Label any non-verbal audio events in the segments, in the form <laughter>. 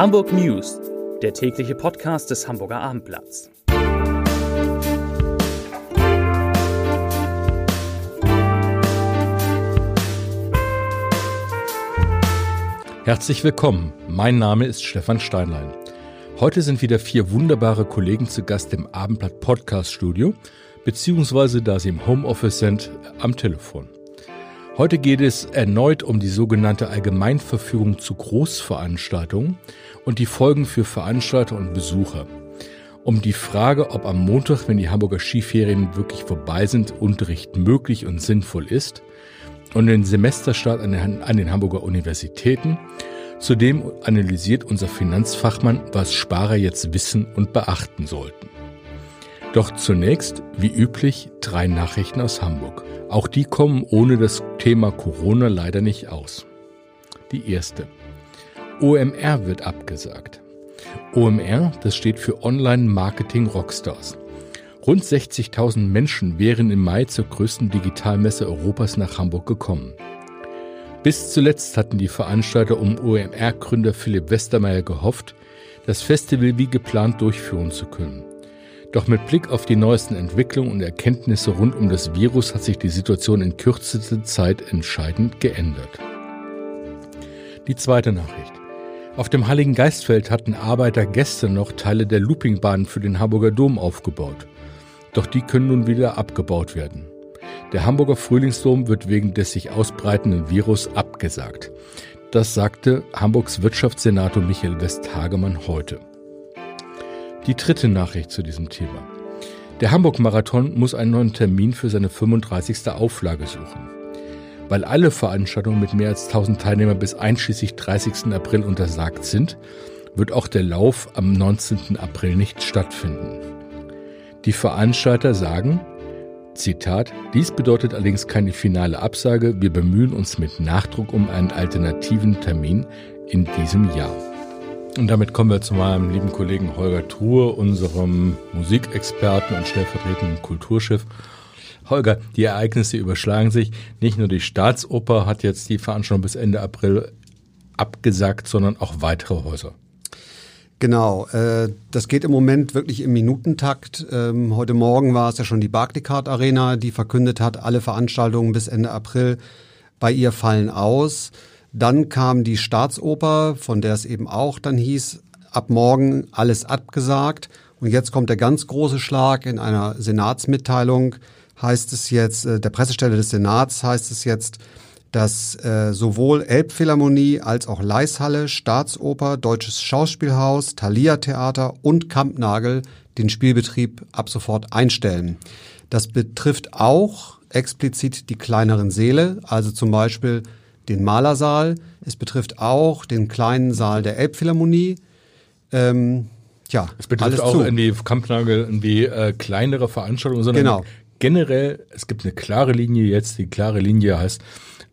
Hamburg News, der tägliche Podcast des Hamburger Abendblatts. Herzlich willkommen, mein Name ist Stefan Steinlein. Heute sind wieder vier wunderbare Kollegen zu Gast im Abendblatt Podcast Studio, beziehungsweise da sie im Homeoffice sind, am Telefon. Heute geht es erneut um die sogenannte Allgemeinverfügung zu Großveranstaltungen und die Folgen für Veranstalter und Besucher. Um die Frage, ob am Montag, wenn die Hamburger Skiferien wirklich vorbei sind, Unterricht möglich und sinnvoll ist und den Semesterstart an den, an den Hamburger Universitäten. Zudem analysiert unser Finanzfachmann, was Sparer jetzt wissen und beachten sollten. Doch zunächst, wie üblich, drei Nachrichten aus Hamburg. Auch die kommen ohne das Thema Corona leider nicht aus. Die erste. OMR wird abgesagt. OMR, das steht für Online Marketing Rockstars. Rund 60.000 Menschen wären im Mai zur größten Digitalmesse Europas nach Hamburg gekommen. Bis zuletzt hatten die Veranstalter um OMR-Gründer Philipp Westermeier gehofft, das Festival wie geplant durchführen zu können. Doch mit Blick auf die neuesten Entwicklungen und Erkenntnisse rund um das Virus hat sich die Situation in kürzester Zeit entscheidend geändert. Die zweite Nachricht. Auf dem Heiligen Geistfeld hatten Arbeiter gestern noch Teile der Loopingbahn für den Hamburger Dom aufgebaut. Doch die können nun wieder abgebaut werden. Der Hamburger Frühlingsdom wird wegen des sich ausbreitenden Virus abgesagt. Das sagte Hamburgs Wirtschaftssenator Michael Westhagemann heute. Die dritte Nachricht zu diesem Thema. Der Hamburg-Marathon muss einen neuen Termin für seine 35. Auflage suchen. Weil alle Veranstaltungen mit mehr als 1000 Teilnehmern bis einschließlich 30. April untersagt sind, wird auch der Lauf am 19. April nicht stattfinden. Die Veranstalter sagen, Zitat, dies bedeutet allerdings keine finale Absage, wir bemühen uns mit Nachdruck um einen alternativen Termin in diesem Jahr. Und damit kommen wir zu meinem lieben Kollegen Holger Truhe, unserem Musikexperten und stellvertretenden Kulturchef. Holger, die Ereignisse überschlagen sich. Nicht nur die Staatsoper hat jetzt die Veranstaltung bis Ende April abgesagt, sondern auch weitere Häuser. Genau, äh, das geht im Moment wirklich im Minutentakt. Ähm, heute Morgen war es ja schon die Barclaycard Arena, die verkündet hat, alle Veranstaltungen bis Ende April bei ihr fallen aus. Dann kam die Staatsoper, von der es eben auch dann hieß, ab morgen alles abgesagt. Und jetzt kommt der ganz große Schlag in einer Senatsmitteilung. Heißt es jetzt, äh, der Pressestelle des Senats heißt es jetzt, dass äh, sowohl Elbphilharmonie als auch Leishalle, Staatsoper, Deutsches Schauspielhaus, Thalia Theater und Kampnagel den Spielbetrieb ab sofort einstellen. Das betrifft auch explizit die kleineren Säle, also zum Beispiel den Malersaal. Es betrifft auch den kleinen Saal der Elbphilharmonie. Ähm, ja, es betrifft auch zu. irgendwie Kampnagel, irgendwie äh, kleinere Veranstaltungen, sondern genau. generell, es gibt eine klare Linie jetzt. Die klare Linie heißt,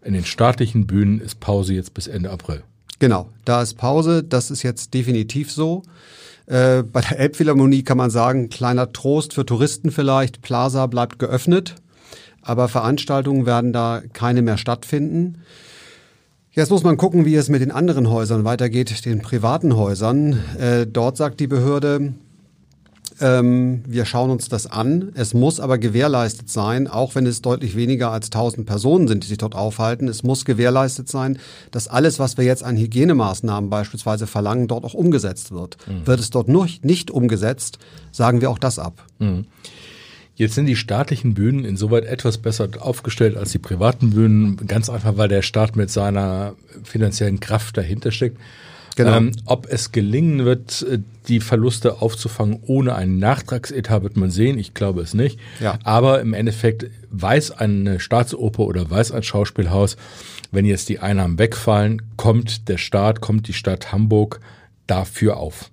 in den staatlichen Bühnen ist Pause jetzt bis Ende April. Genau, da ist Pause. Das ist jetzt definitiv so. Äh, bei der Elbphilharmonie kann man sagen, kleiner Trost für Touristen vielleicht. Plaza bleibt geöffnet, aber Veranstaltungen werden da keine mehr stattfinden. Jetzt muss man gucken, wie es mit den anderen Häusern weitergeht, den privaten Häusern. Äh, dort sagt die Behörde, ähm, wir schauen uns das an. Es muss aber gewährleistet sein, auch wenn es deutlich weniger als 1000 Personen sind, die sich dort aufhalten. Es muss gewährleistet sein, dass alles, was wir jetzt an Hygienemaßnahmen beispielsweise verlangen, dort auch umgesetzt wird. Mhm. Wird es dort nur nicht umgesetzt, sagen wir auch das ab. Mhm. Jetzt sind die staatlichen Bühnen insoweit etwas besser aufgestellt als die privaten Bühnen, ganz einfach, weil der Staat mit seiner finanziellen Kraft dahinter steckt. Genau. Ähm, ob es gelingen wird, äh, die Verluste aufzufangen ohne einen Nachtragsetat, wird man sehen. Ich glaube es nicht. Ja. Aber im Endeffekt weiß eine Staatsoper oder weiß ein Schauspielhaus, wenn jetzt die Einnahmen wegfallen, kommt der Staat, kommt die Stadt Hamburg dafür auf.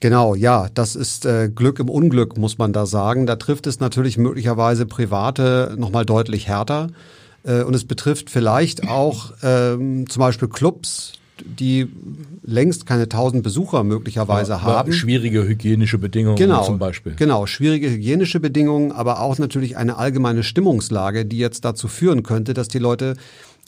Genau, ja, das ist äh, Glück im Unglück, muss man da sagen. Da trifft es natürlich möglicherweise Private nochmal deutlich härter. Äh, und es betrifft vielleicht auch ähm, zum Beispiel Clubs, die längst keine tausend Besucher möglicherweise ja, haben. Schwierige hygienische Bedingungen genau, zum Beispiel. Genau, schwierige hygienische Bedingungen, aber auch natürlich eine allgemeine Stimmungslage, die jetzt dazu führen könnte, dass die Leute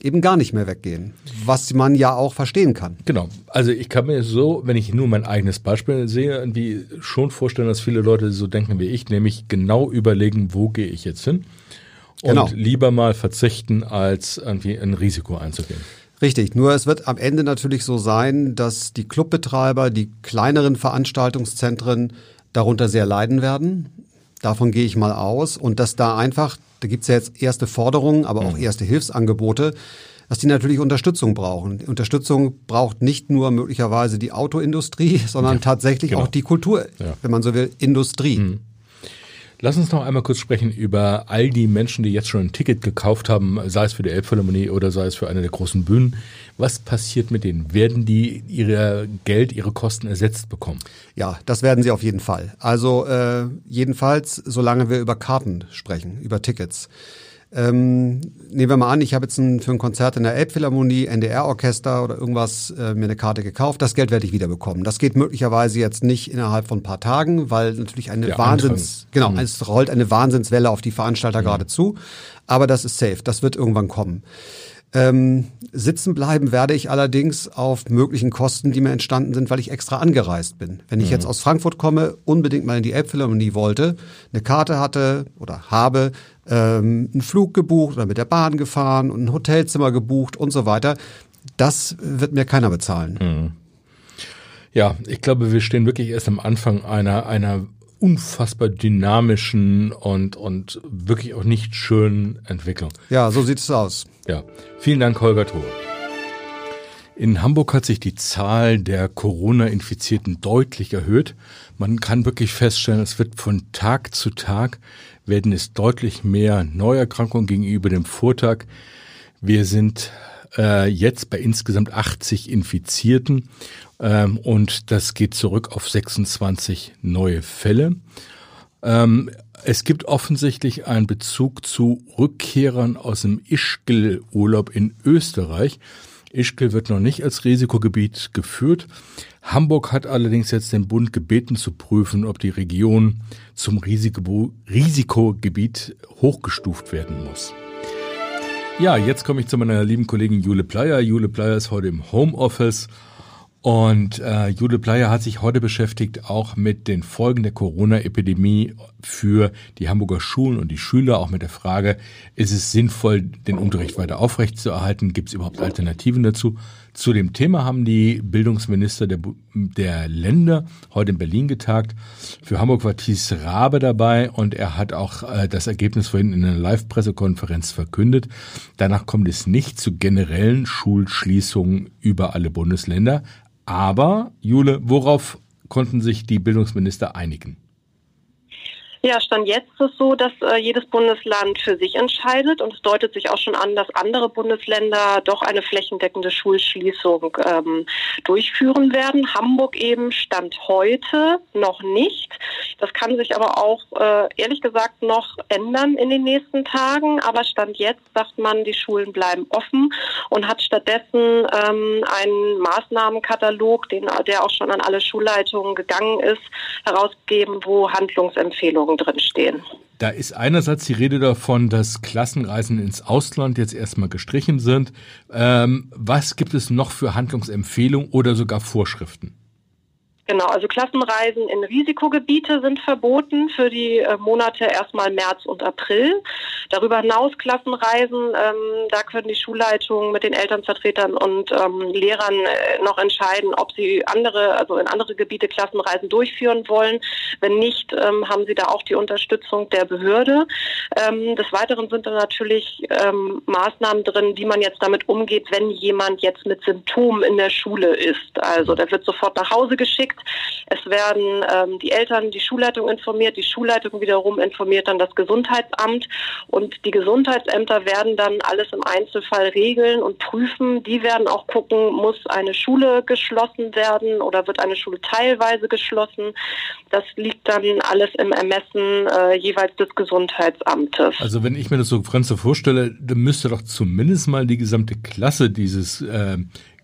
eben gar nicht mehr weggehen, was man ja auch verstehen kann. Genau. Also ich kann mir so, wenn ich nur mein eigenes Beispiel sehe, irgendwie schon vorstellen, dass viele Leute so denken wie ich, nämlich genau überlegen, wo gehe ich jetzt hin und genau. lieber mal verzichten, als irgendwie ein Risiko einzugehen. Richtig, nur es wird am Ende natürlich so sein, dass die Clubbetreiber, die kleineren Veranstaltungszentren darunter sehr leiden werden. Davon gehe ich mal aus. Und dass da einfach, da gibt's ja jetzt erste Forderungen, aber auch mhm. erste Hilfsangebote, dass die natürlich Unterstützung brauchen. Die Unterstützung braucht nicht nur möglicherweise die Autoindustrie, <laughs> sondern ja, tatsächlich genau. auch die Kultur, ja. wenn man so will, Industrie. Mhm. Lass uns noch einmal kurz sprechen über all die Menschen, die jetzt schon ein Ticket gekauft haben, sei es für die Elbphilharmonie oder sei es für eine der großen Bühnen. Was passiert mit denen? Werden die ihre Geld, ihre Kosten ersetzt bekommen? Ja, das werden sie auf jeden Fall. Also äh, jedenfalls, solange wir über Karten sprechen, über Tickets. Ähm, nehmen wir mal an, ich habe jetzt ein, für ein Konzert in der Elbphilharmonie, NDR-Orchester oder irgendwas äh, mir eine Karte gekauft. Das Geld werde ich wieder bekommen. Das geht möglicherweise jetzt nicht innerhalb von ein paar Tagen, weil natürlich eine Der Wahnsinns, Anfang. genau, mhm. es rollt eine Wahnsinnswelle auf die Veranstalter mhm. gerade zu. Aber das ist safe. Das wird irgendwann kommen. Ähm, sitzen bleiben werde ich allerdings auf möglichen Kosten, die mir entstanden sind, weil ich extra angereist bin. Wenn ich mhm. jetzt aus Frankfurt komme, unbedingt mal in die Elbphilharmonie wollte, eine Karte hatte oder habe, ähm, einen Flug gebucht oder mit der Bahn gefahren und ein Hotelzimmer gebucht und so weiter, das wird mir keiner bezahlen. Mhm. Ja, ich glaube, wir stehen wirklich erst am Anfang einer, einer unfassbar dynamischen und, und wirklich auch nicht schönen Entwicklung. Ja, so sieht es aus. Ja, vielen Dank, Holger Thor. In Hamburg hat sich die Zahl der Corona-Infizierten deutlich erhöht. Man kann wirklich feststellen, es wird von Tag zu Tag werden es deutlich mehr Neuerkrankungen gegenüber dem Vortag. Wir sind äh, jetzt bei insgesamt 80 Infizierten ähm, und das geht zurück auf 26 neue Fälle. Ähm, es gibt offensichtlich einen Bezug zu Rückkehrern aus dem Ischgl-Urlaub in Österreich. Ischgl wird noch nicht als Risikogebiet geführt. Hamburg hat allerdings jetzt den Bund gebeten zu prüfen, ob die Region zum Risiko Risikogebiet hochgestuft werden muss. Ja, jetzt komme ich zu meiner lieben Kollegin Jule Pleier. Jule Pleier ist heute im Homeoffice und äh, Jude Bleier hat sich heute beschäftigt auch mit den Folgen der Corona-Epidemie für die Hamburger Schulen und die Schüler, auch mit der Frage, ist es sinnvoll, den Unterricht weiter aufrechtzuerhalten? Gibt es überhaupt Alternativen dazu? Zu dem Thema haben die Bildungsminister der, der Länder heute in Berlin getagt. Für Hamburg war Thies Rabe dabei und er hat auch äh, das Ergebnis vorhin in einer Live-Pressekonferenz verkündet. Danach kommt es nicht zu generellen Schulschließungen über alle Bundesländer. Aber, Jule, worauf konnten sich die Bildungsminister einigen? Ja, stand jetzt ist es so, dass äh, jedes Bundesland für sich entscheidet und es deutet sich auch schon an, dass andere Bundesländer doch eine flächendeckende Schulschließung ähm, durchführen werden. Hamburg eben stand heute noch nicht. Das kann sich aber auch äh, ehrlich gesagt noch ändern in den nächsten Tagen. Aber stand jetzt sagt man, die Schulen bleiben offen und hat stattdessen ähm, einen Maßnahmenkatalog, den, der auch schon an alle Schulleitungen gegangen ist, herausgegeben, wo Handlungsempfehlungen Verordnungen drinstehen. Da ist einerseits die Rede davon, dass Klassenreisen ins Ausland jetzt erstmal gestrichen sind. Ähm, was gibt es noch für Handlungsempfehlungen oder sogar Vorschriften? Genau, also Klassenreisen in Risikogebiete sind verboten für die äh, Monate erstmal März und April. Darüber hinaus Klassenreisen, ähm, da können die Schulleitungen mit den Elternvertretern und ähm, Lehrern äh, noch entscheiden, ob sie andere, also in andere Gebiete Klassenreisen durchführen wollen. Wenn nicht, ähm, haben sie da auch die Unterstützung der Behörde. Ähm, des Weiteren sind da natürlich ähm, Maßnahmen drin, wie man jetzt damit umgeht, wenn jemand jetzt mit Symptomen in der Schule ist. Also der wird sofort nach Hause geschickt geschickt. Es werden ähm, die Eltern, die Schulleitung informiert, die Schulleitung wiederum informiert dann das Gesundheitsamt und die Gesundheitsämter werden dann alles im Einzelfall regeln und prüfen. Die werden auch gucken, muss eine Schule geschlossen werden oder wird eine Schule teilweise geschlossen. Das liegt dann alles im Ermessen äh, jeweils des Gesundheitsamtes. Also wenn ich mir das so Franze vorstelle, dann müsste doch zumindest mal die gesamte Klasse dieses äh,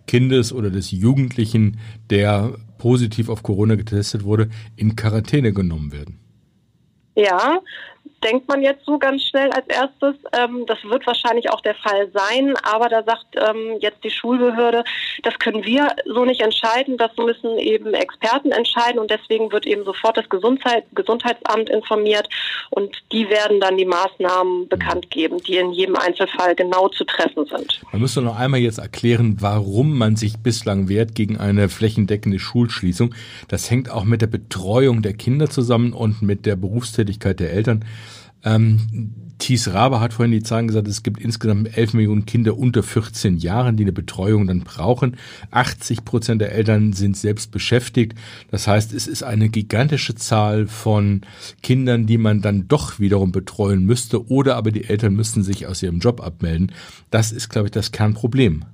Kindes oder des Jugendlichen, der positiv auf Corona getestet wurde, in Quarantäne genommen werden. Ja, denkt man jetzt so ganz schnell als erstes. Ähm, das wird wahrscheinlich auch der Fall sein, aber da sagt ähm, jetzt die Schulbehörde, das können wir so nicht entscheiden, das müssen eben Experten entscheiden und deswegen wird eben sofort das Gesundheit, Gesundheitsamt informiert und die werden dann die Maßnahmen bekannt geben, die in jedem Einzelfall genau zu treffen sind. Man müsste noch einmal jetzt erklären, warum man sich bislang wehrt gegen eine flächendeckende Schulschließung. Das hängt auch mit der Betreuung der Kinder zusammen und mit der Berufstätigkeit der Eltern. Ähm, Thies Rabe hat vorhin die Zahlen gesagt, es gibt insgesamt 11 Millionen Kinder unter 14 Jahren, die eine Betreuung dann brauchen. 80 Prozent der Eltern sind selbst beschäftigt. Das heißt, es ist eine gigantische Zahl von Kindern, die man dann doch wiederum betreuen müsste oder aber die Eltern müssten sich aus ihrem Job abmelden. Das ist, glaube ich, das Kernproblem.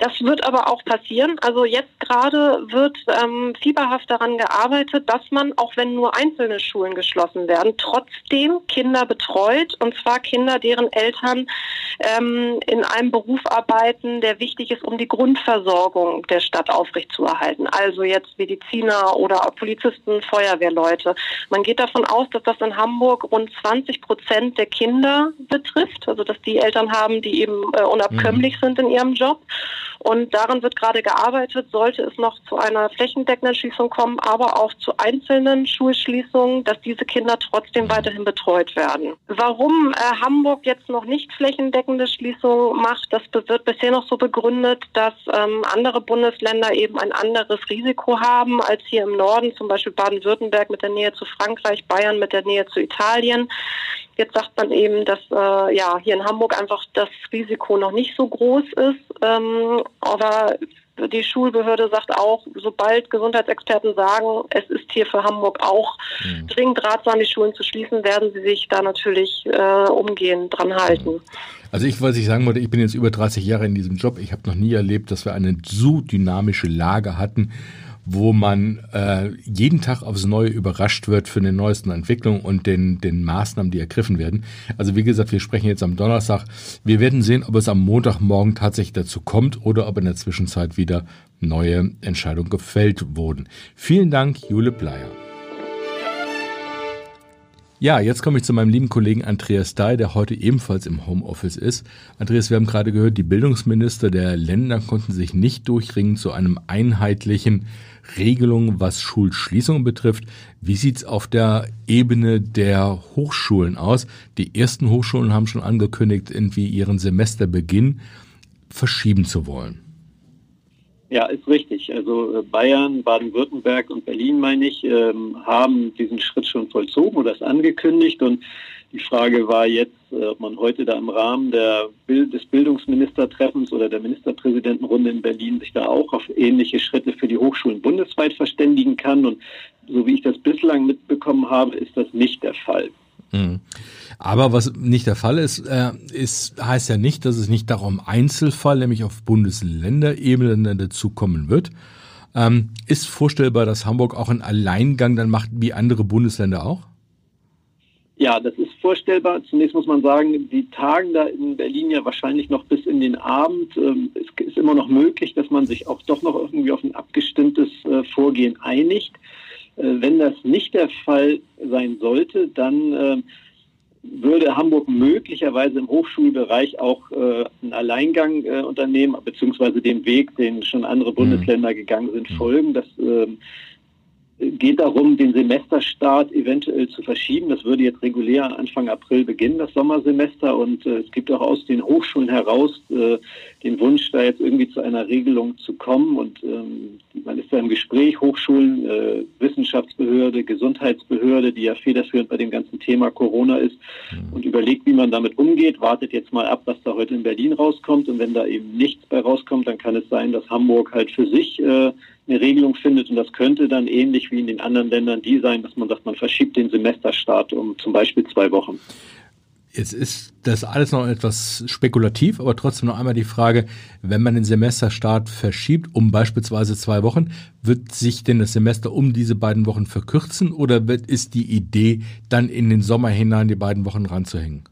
Das wird aber auch passieren. Also jetzt gerade wird ähm, fieberhaft daran gearbeitet, dass man, auch wenn nur einzelne Schulen geschlossen werden, trotzdem Kinder betreut. Und zwar Kinder, deren Eltern ähm, in einem Beruf arbeiten, der wichtig ist, um die Grundversorgung der Stadt aufrechtzuerhalten. Also jetzt Mediziner oder Polizisten, Feuerwehrleute. Man geht davon aus, dass das in Hamburg rund 20 Prozent der Kinder betrifft. Also dass die Eltern haben, die eben äh, unabkömmlich mhm. sind in ihrem Job. Und daran wird gerade gearbeitet, sollte es noch zu einer flächendeckenden Schließung kommen, aber auch zu einzelnen Schulschließungen, dass diese Kinder trotzdem weiterhin betreut werden. Warum äh, Hamburg jetzt noch nicht flächendeckende Schließungen macht, das wird bisher noch so begründet, dass ähm, andere Bundesländer eben ein anderes Risiko haben als hier im Norden, zum Beispiel Baden-Württemberg mit der Nähe zu Frankreich, Bayern mit der Nähe zu Italien. Jetzt sagt man eben, dass äh, ja hier in Hamburg einfach das Risiko noch nicht so groß ist. Ähm, aber die Schulbehörde sagt auch, sobald Gesundheitsexperten sagen, es ist hier für Hamburg auch mhm. dringend ratsam, die Schulen zu schließen, werden sie sich da natürlich äh, umgehend dran halten. Also ich, was ich sagen wollte, ich bin jetzt über 30 Jahre in diesem Job. Ich habe noch nie erlebt, dass wir eine so dynamische Lage hatten wo man äh, jeden Tag aufs Neue überrascht wird für den neuesten Entwicklungen und den, den Maßnahmen, die ergriffen werden. Also wie gesagt, wir sprechen jetzt am Donnerstag. Wir werden sehen, ob es am Montagmorgen tatsächlich dazu kommt oder ob in der Zwischenzeit wieder neue Entscheidungen gefällt wurden. Vielen Dank, Jule Bleier. Ja, jetzt komme ich zu meinem lieben Kollegen Andreas Dahl, der heute ebenfalls im Homeoffice ist. Andreas, wir haben gerade gehört, die Bildungsminister der Länder konnten sich nicht durchringen zu einem einheitlichen Regelung, was Schulschließungen betrifft. Wie sieht's auf der Ebene der Hochschulen aus? Die ersten Hochschulen haben schon angekündigt, irgendwie ihren Semesterbeginn verschieben zu wollen. Ja, ist richtig. Also äh, Bayern, Baden-Württemberg und Berlin, meine ich, ähm, haben diesen Schritt schon vollzogen oder es angekündigt. Und die Frage war jetzt, äh, ob man heute da im Rahmen der des Bildungsministertreffens oder der Ministerpräsidentenrunde in Berlin sich da auch auf ähnliche Schritte für die Hochschulen bundesweit verständigen kann. Und so wie ich das bislang mitbekommen habe, ist das nicht der Fall. Mhm. Aber was nicht der Fall ist, äh, ist, heißt ja nicht, dass es nicht darum Einzelfall, nämlich auf Bundesländerebene dazukommen wird. Ähm, ist vorstellbar, dass Hamburg auch einen Alleingang dann macht, wie andere Bundesländer auch? Ja, das ist vorstellbar. Zunächst muss man sagen, die tagen da in Berlin ja wahrscheinlich noch bis in den Abend. Ähm, es ist immer noch möglich, dass man sich auch doch noch irgendwie auf ein abgestimmtes äh, Vorgehen einigt. Äh, wenn das nicht der Fall sein sollte, dann ähm, würde Hamburg möglicherweise im Hochschulbereich auch äh, einen Alleingang unternehmen, beziehungsweise dem Weg, den schon andere mhm. Bundesländer gegangen sind, mhm. folgen. Das äh, geht darum, den Semesterstart eventuell zu verschieben. Das würde jetzt regulär Anfang April beginnen, das Sommersemester. Und äh, es gibt auch aus den Hochschulen heraus äh, den Wunsch, da jetzt irgendwie zu einer Regelung zu kommen. Und ähm, man ist da im Gespräch, Hochschulen, äh, Wissenschaftsbehörde, Gesundheitsbehörde, die ja federführend bei dem ganzen Thema Corona ist mhm. und überlegt, wie man damit umgeht. Wartet jetzt mal ab, was da heute in Berlin rauskommt. Und wenn da eben nichts bei rauskommt, dann kann es sein, dass Hamburg halt für sich äh, eine Regelung findet. Und das könnte dann ähnlich wie in den anderen Ländern die sein, dass man sagt, man verschiebt den Semesterstart um zum Beispiel zwei Wochen. Jetzt ist das alles noch etwas spekulativ, aber trotzdem noch einmal die Frage, wenn man den Semesterstart verschiebt um beispielsweise zwei Wochen, wird sich denn das Semester um diese beiden Wochen verkürzen oder wird, ist die Idee, dann in den Sommer hinein die beiden Wochen ranzuhängen?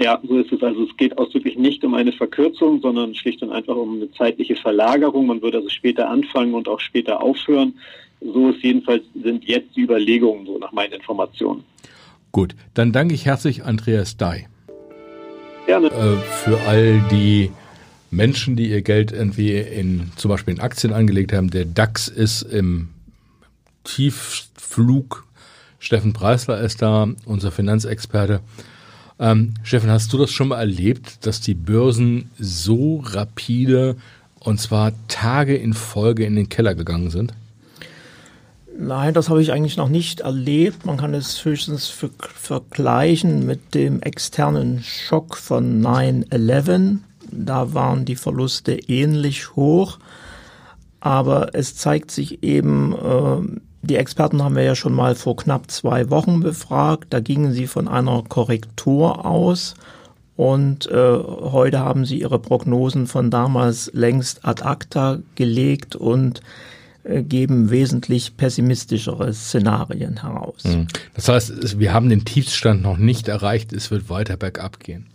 Ja, so ist es. Also es geht ausdrücklich nicht um eine Verkürzung, sondern schlicht und einfach um eine zeitliche Verlagerung. Man würde also später anfangen und auch später aufhören. So ist jedenfalls sind jetzt die Überlegungen, so nach meinen Informationen. Gut, dann danke ich herzlich Andreas Dai. Gerne. Äh, für all die Menschen, die ihr Geld irgendwie in zum Beispiel in Aktien angelegt haben. Der DAX ist im Tiefflug. Steffen Preisler ist da, unser Finanzexperte. Ähm, Steffen, hast du das schon mal erlebt, dass die Börsen so rapide und zwar Tage in Folge in den Keller gegangen sind? Nein, das habe ich eigentlich noch nicht erlebt. Man kann es höchstens ver vergleichen mit dem externen Schock von 9-11. Da waren die Verluste ähnlich hoch. Aber es zeigt sich eben, äh, die Experten haben wir ja schon mal vor knapp zwei Wochen befragt. Da gingen sie von einer Korrektur aus. Und äh, heute haben sie ihre Prognosen von damals längst ad acta gelegt und geben wesentlich pessimistischere Szenarien heraus. Mhm. Das heißt, wir haben den Tiefstand noch nicht erreicht, es wird weiter bergab gehen.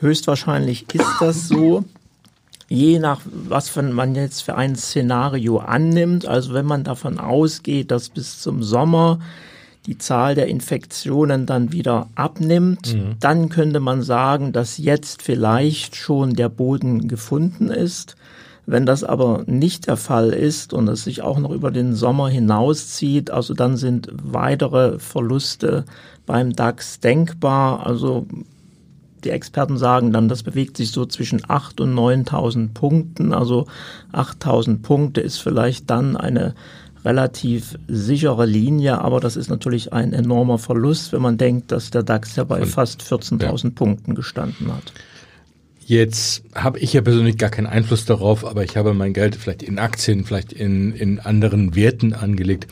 Höchstwahrscheinlich ist das so. Je nach, was man jetzt für ein Szenario annimmt, also wenn man davon ausgeht, dass bis zum Sommer die Zahl der Infektionen dann wieder abnimmt, mhm. dann könnte man sagen, dass jetzt vielleicht schon der Boden gefunden ist. Wenn das aber nicht der Fall ist und es sich auch noch über den Sommer hinauszieht, also dann sind weitere Verluste beim DAX denkbar. Also die Experten sagen dann, das bewegt sich so zwischen 8 und 9.000 Punkten. Also 8.000 Punkte ist vielleicht dann eine relativ sichere Linie, aber das ist natürlich ein enormer Verlust, wenn man denkt, dass der DAX ja bei fast 14.000 ja. Punkten gestanden hat. Jetzt habe ich ja persönlich gar keinen Einfluss darauf, aber ich habe mein Geld vielleicht in Aktien, vielleicht in, in anderen Werten angelegt.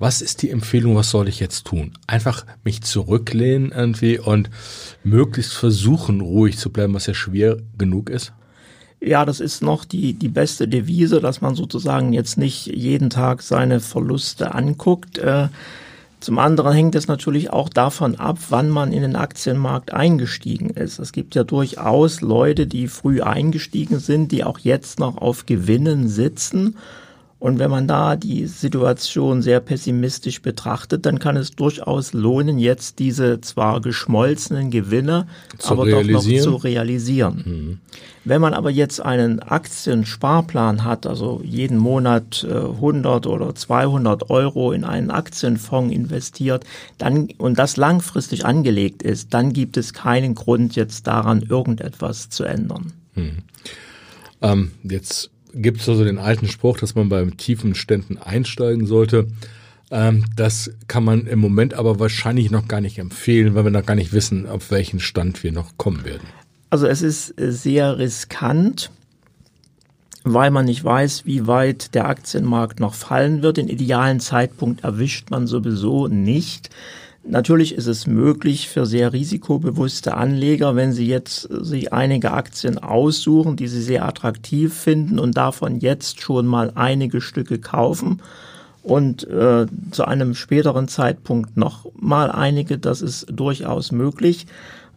Was ist die Empfehlung, was soll ich jetzt tun? Einfach mich zurücklehnen irgendwie und möglichst versuchen, ruhig zu bleiben, was ja schwer genug ist? Ja, das ist noch die, die beste Devise, dass man sozusagen jetzt nicht jeden Tag seine Verluste anguckt. Äh, zum anderen hängt es natürlich auch davon ab, wann man in den Aktienmarkt eingestiegen ist. Es gibt ja durchaus Leute, die früh eingestiegen sind, die auch jetzt noch auf Gewinnen sitzen. Und wenn man da die Situation sehr pessimistisch betrachtet, dann kann es durchaus lohnen, jetzt diese zwar geschmolzenen Gewinne, zu aber doch noch zu realisieren. Mhm. Wenn man aber jetzt einen Aktiensparplan hat, also jeden Monat 100 äh, oder 200 Euro in einen Aktienfonds investiert, dann und das langfristig angelegt ist, dann gibt es keinen Grund jetzt daran irgendetwas zu ändern. Hm. Ähm, jetzt gibt es also den alten Spruch, dass man beim tiefen Ständen einsteigen sollte. Ähm, das kann man im Moment aber wahrscheinlich noch gar nicht empfehlen, weil wir noch gar nicht wissen, auf welchen Stand wir noch kommen werden. Also es ist äh, sehr riskant, weil man nicht weiß, wie weit der Aktienmarkt noch fallen wird. Den idealen Zeitpunkt erwischt man sowieso nicht. Natürlich ist es möglich für sehr risikobewusste Anleger, wenn sie jetzt äh, sich einige Aktien aussuchen, die sie sehr attraktiv finden und davon jetzt schon mal einige Stücke kaufen und äh, zu einem späteren Zeitpunkt noch mal einige, das ist durchaus möglich.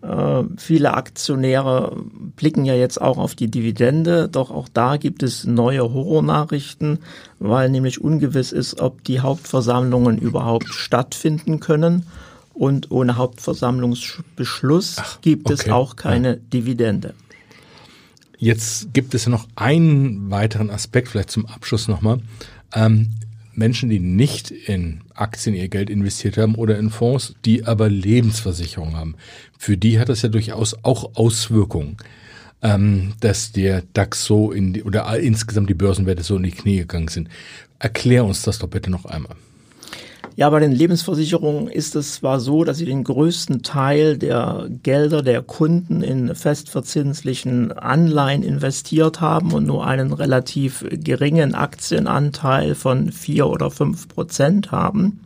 Äh, viele Aktionäre blicken ja jetzt auch auf die Dividende, doch auch da gibt es neue Horrornachrichten, weil nämlich ungewiss ist, ob die Hauptversammlungen überhaupt stattfinden können. Und ohne Hauptversammlungsbeschluss Ach, gibt okay. es auch keine ja. Dividende. Jetzt gibt es ja noch einen weiteren Aspekt, vielleicht zum Abschluss nochmal. Ähm, Menschen, die nicht in Aktien ihr Geld investiert haben oder in Fonds, die aber Lebensversicherung haben. Für die hat das ja durchaus auch Auswirkungen, ähm, dass der DAX so in die, oder insgesamt die Börsenwerte so in die Knie gegangen sind. Erklär uns das doch bitte noch einmal. Ja, bei den Lebensversicherungen ist es zwar so, dass sie den größten Teil der Gelder der Kunden in festverzinslichen Anleihen investiert haben und nur einen relativ geringen Aktienanteil von vier oder fünf Prozent haben.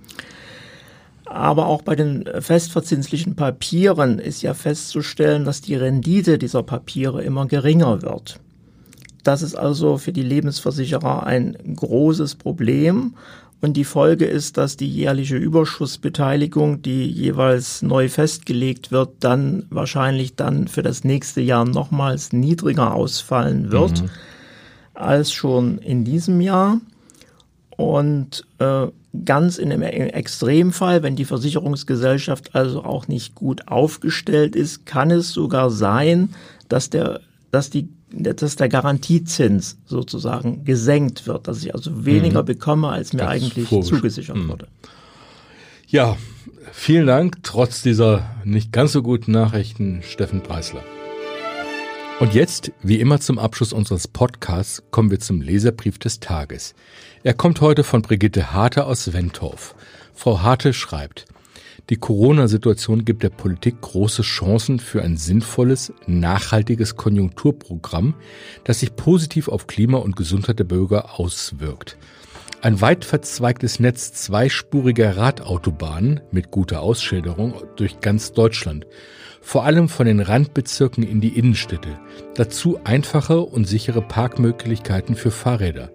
Aber auch bei den festverzinslichen Papieren ist ja festzustellen, dass die Rendite dieser Papiere immer geringer wird. Das ist also für die Lebensversicherer ein großes Problem und die Folge ist, dass die jährliche Überschussbeteiligung, die jeweils neu festgelegt wird, dann wahrscheinlich dann für das nächste Jahr nochmals niedriger ausfallen wird mhm. als schon in diesem Jahr. Und äh, ganz in einem Extremfall, wenn die Versicherungsgesellschaft also auch nicht gut aufgestellt ist, kann es sogar sein, dass der, dass die dass der Garantiezins sozusagen gesenkt wird, dass ich also weniger mhm. bekomme, als mir Ganz eigentlich zugesichert mhm. wurde. Ja, vielen Dank, trotz dieser nicht ganz so guten Nachrichten, Steffen Preisler. Und jetzt, wie immer zum Abschluss unseres Podcasts, kommen wir zum Leserbrief des Tages. Er kommt heute von Brigitte Harte aus Wentorf. Frau Harte schreibt, die Corona-Situation gibt der Politik große Chancen für ein sinnvolles, nachhaltiges Konjunkturprogramm, das sich positiv auf Klima und Gesundheit der Bürger auswirkt. Ein weit verzweigtes Netz zweispuriger Radautobahnen mit guter Ausschilderung durch ganz Deutschland vor allem von den Randbezirken in die Innenstädte. Dazu einfache und sichere Parkmöglichkeiten für Fahrräder.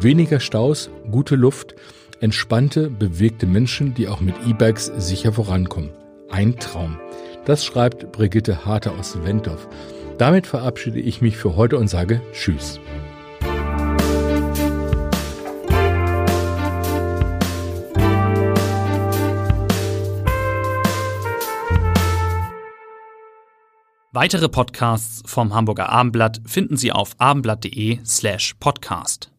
Weniger Staus, gute Luft, entspannte, bewegte Menschen, die auch mit E-Bikes sicher vorankommen. Ein Traum. Das schreibt Brigitte Harter aus Wentorf. Damit verabschiede ich mich für heute und sage Tschüss. Weitere Podcasts vom Hamburger Abendblatt finden Sie auf abendblatt.de slash podcast.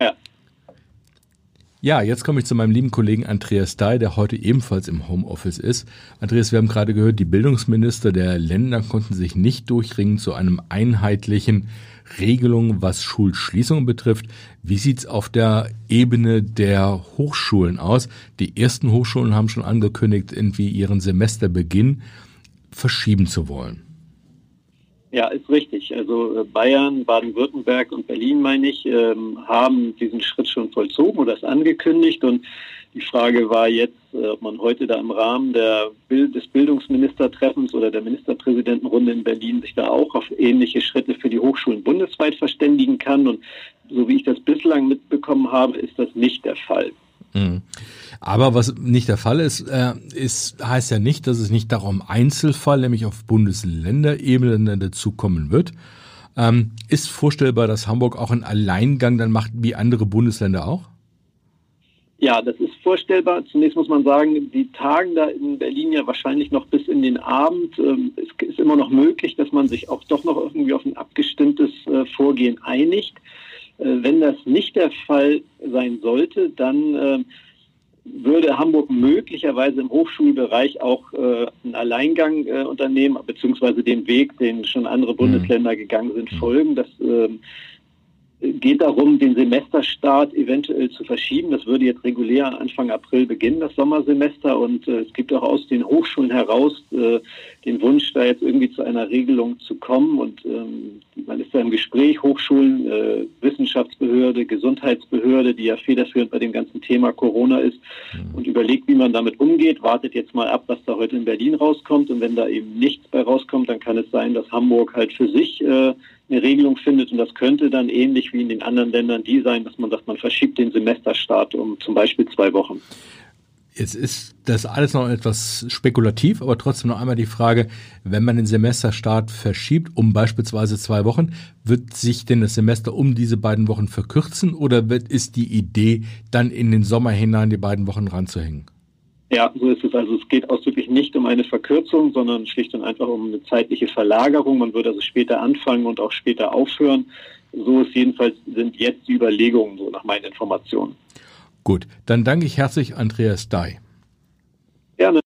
Ja. Ja, jetzt komme ich zu meinem lieben Kollegen Andreas Dahl, der heute ebenfalls im Homeoffice ist. Andreas, wir haben gerade gehört, die Bildungsminister der Länder konnten sich nicht durchringen zu einem einheitlichen Regelung, was Schulschließungen betrifft. Wie sieht's auf der Ebene der Hochschulen aus? Die ersten Hochschulen haben schon angekündigt, irgendwie ihren Semesterbeginn verschieben zu wollen. Ja, ist richtig. Also äh, Bayern, Baden-Württemberg und Berlin, meine ich, ähm, haben diesen Schritt schon vollzogen oder es angekündigt. Und die Frage war jetzt, äh, ob man heute da im Rahmen der des Bildungsministertreffens oder der Ministerpräsidentenrunde in Berlin sich da auch auf ähnliche Schritte für die Hochschulen bundesweit verständigen kann. Und so wie ich das bislang mitbekommen habe, ist das nicht der Fall. Mhm. Aber was nicht der Fall ist, äh, ist, heißt ja nicht, dass es nicht darum Einzelfall, nämlich auf Bundesländerebene dazukommen wird. Ähm, ist vorstellbar, dass Hamburg auch einen Alleingang dann macht, wie andere Bundesländer auch? Ja, das ist vorstellbar. Zunächst muss man sagen, die tagen da in Berlin ja wahrscheinlich noch bis in den Abend. Ähm, es ist immer noch möglich, dass man sich auch doch noch irgendwie auf ein abgestimmtes äh, Vorgehen einigt. Äh, wenn das nicht der Fall sein sollte, dann äh, würde Hamburg möglicherweise im Hochschulbereich auch äh, einen Alleingang äh, unternehmen, beziehungsweise den Weg, den schon andere mhm. Bundesländer gegangen sind, mhm. folgen. Das äh, geht darum, den Semesterstart eventuell zu verschieben. Das würde jetzt regulär Anfang April beginnen, das Sommersemester. Und es gibt auch aus den Hochschulen heraus den Wunsch, da jetzt irgendwie zu einer Regelung zu kommen. Und ähm, man ist da im Gespräch, Hochschulen, äh, Wissenschaftsbehörde, Gesundheitsbehörde, die ja federführend bei dem ganzen Thema Corona ist mhm. und überlegt, wie man damit umgeht. Wartet jetzt mal ab, was da heute in Berlin rauskommt. Und wenn da eben nichts bei rauskommt, dann kann es sein, dass Hamburg halt für sich äh, eine Regelung findet. Und das könnte dann ähnlich wie in den anderen Ländern die sein, dass man sagt, man verschiebt den Semesterstart um zum Beispiel zwei Wochen. Jetzt ist das alles noch etwas spekulativ, aber trotzdem noch einmal die Frage, wenn man den Semesterstart verschiebt um beispielsweise zwei Wochen, wird sich denn das Semester um diese beiden Wochen verkürzen oder wird, ist die Idee, dann in den Sommer hinein die beiden Wochen ranzuhängen? Ja, so ist es. Also es geht ausdrücklich nicht um eine Verkürzung, sondern schlicht und einfach um eine zeitliche Verlagerung. Man würde also später anfangen und auch später aufhören. So ist jedenfalls sind jetzt die Überlegungen so nach meinen Informationen. Gut, dann danke ich herzlich Andreas Dai. Gerne.